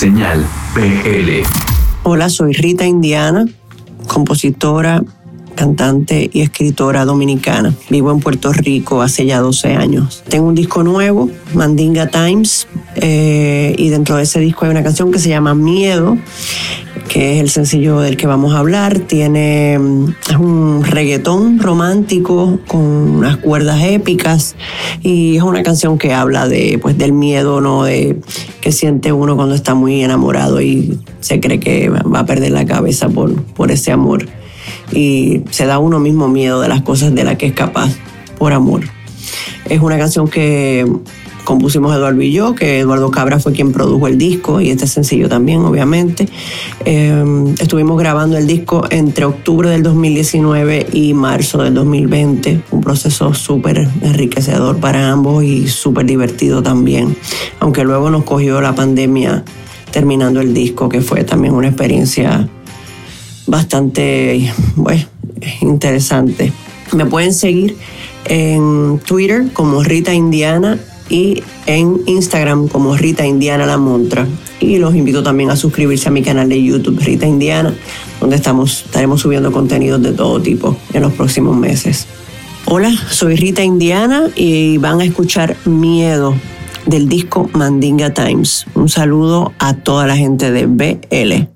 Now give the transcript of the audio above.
Señal PL. Hola, soy Rita Indiana, compositora, cantante y escritora dominicana. Vivo en Puerto Rico hace ya 12 años. Tengo un disco nuevo, Mandinga Times, eh, y dentro de ese disco hay una canción que se llama Miedo, es el sencillo del que vamos a hablar. Tiene es un reggaetón romántico con unas cuerdas épicas y es una canción que habla de pues del miedo, no de que siente uno cuando está muy enamorado y se cree que va a perder la cabeza por, por ese amor y se da uno mismo miedo de las cosas de las que es capaz por amor. Es una canción que compusimos Eduardo y yo, que Eduardo Cabra fue quien produjo el disco y este sencillo también, obviamente. Eh, estuvimos grabando el disco entre octubre del 2019 y marzo del 2020, un proceso súper enriquecedor para ambos y súper divertido también, aunque luego nos cogió la pandemia terminando el disco, que fue también una experiencia bastante bueno, interesante. Me pueden seguir en Twitter como Rita Indiana y en Instagram como Rita Indiana La Montra. Y los invito también a suscribirse a mi canal de YouTube Rita Indiana, donde estamos, estaremos subiendo contenidos de todo tipo en los próximos meses. Hola, soy Rita Indiana y van a escuchar Miedo del disco Mandinga Times. Un saludo a toda la gente de BL.